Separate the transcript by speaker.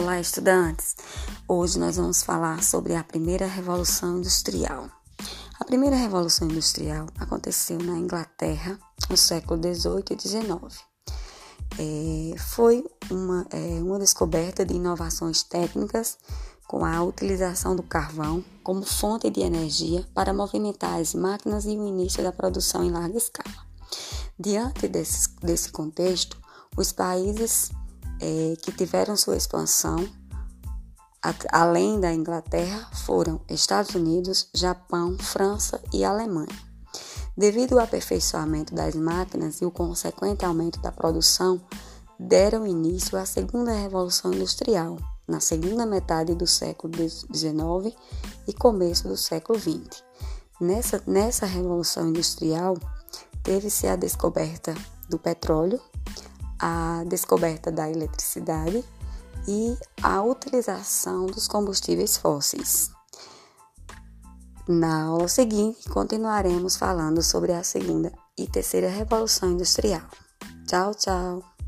Speaker 1: Olá, estudantes! Hoje nós vamos falar sobre a primeira revolução industrial. A primeira revolução industrial aconteceu na Inglaterra no século 18 e 19. É, foi uma, é, uma descoberta de inovações técnicas com a utilização do carvão como fonte de energia para movimentar as máquinas e o início da produção em larga escala. Diante desse, desse contexto, os países é, que tiveram sua expansão além da Inglaterra foram Estados Unidos, Japão, França e Alemanha. Devido ao aperfeiçoamento das máquinas e o consequente aumento da produção, deram início à segunda revolução industrial, na segunda metade do século XIX e começo do século XX. Nessa, nessa revolução industrial, teve-se a descoberta do petróleo, a descoberta da eletricidade e a utilização dos combustíveis fósseis. Na aula seguinte, continuaremos falando sobre a segunda e terceira revolução industrial. Tchau, tchau!